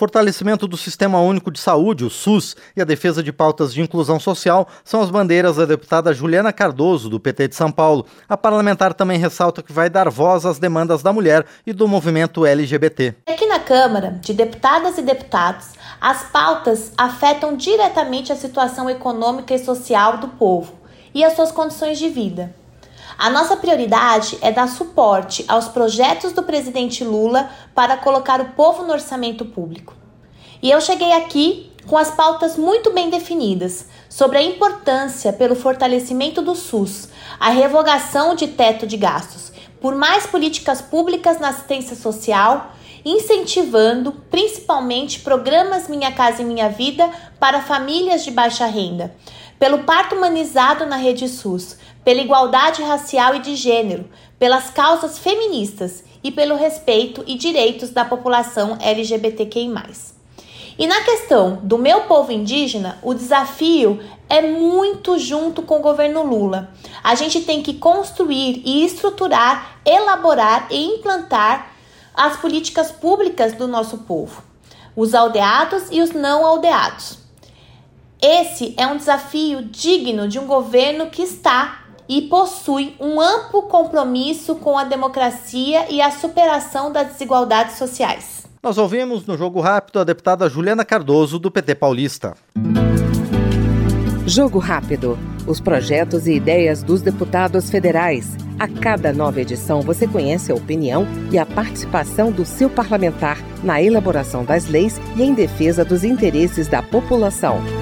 Fortalecimento do Sistema Único de Saúde, o SUS, e a defesa de pautas de inclusão social são as bandeiras da deputada Juliana Cardoso, do PT de São Paulo. A parlamentar também ressalta que vai dar voz às demandas da mulher e do movimento LGBT. Aqui na Câmara, de deputadas e deputados, as pautas afetam diretamente a situação econômica e social do povo e as suas condições de vida. A nossa prioridade é dar suporte aos projetos do presidente Lula para colocar o povo no orçamento público. E eu cheguei aqui com as pautas muito bem definidas sobre a importância pelo fortalecimento do SUS, a revogação de teto de gastos, por mais políticas públicas na assistência social, incentivando principalmente programas Minha Casa e Minha Vida para famílias de baixa renda, pelo parto humanizado na rede SUS, pela igualdade racial e de gênero, pelas causas feministas e pelo respeito e direitos da população LGBTQI. E na questão do meu povo indígena, o desafio é muito junto com o governo Lula. A gente tem que construir e estruturar, elaborar e implantar as políticas públicas do nosso povo, os aldeados e os não aldeados. Esse é um desafio digno de um governo que está e possui um amplo compromisso com a democracia e a superação das desigualdades sociais. Nós ouvimos no Jogo Rápido a deputada Juliana Cardoso, do PT Paulista. Jogo Rápido. Os projetos e ideias dos deputados federais. A cada nova edição, você conhece a opinião e a participação do seu parlamentar na elaboração das leis e em defesa dos interesses da população.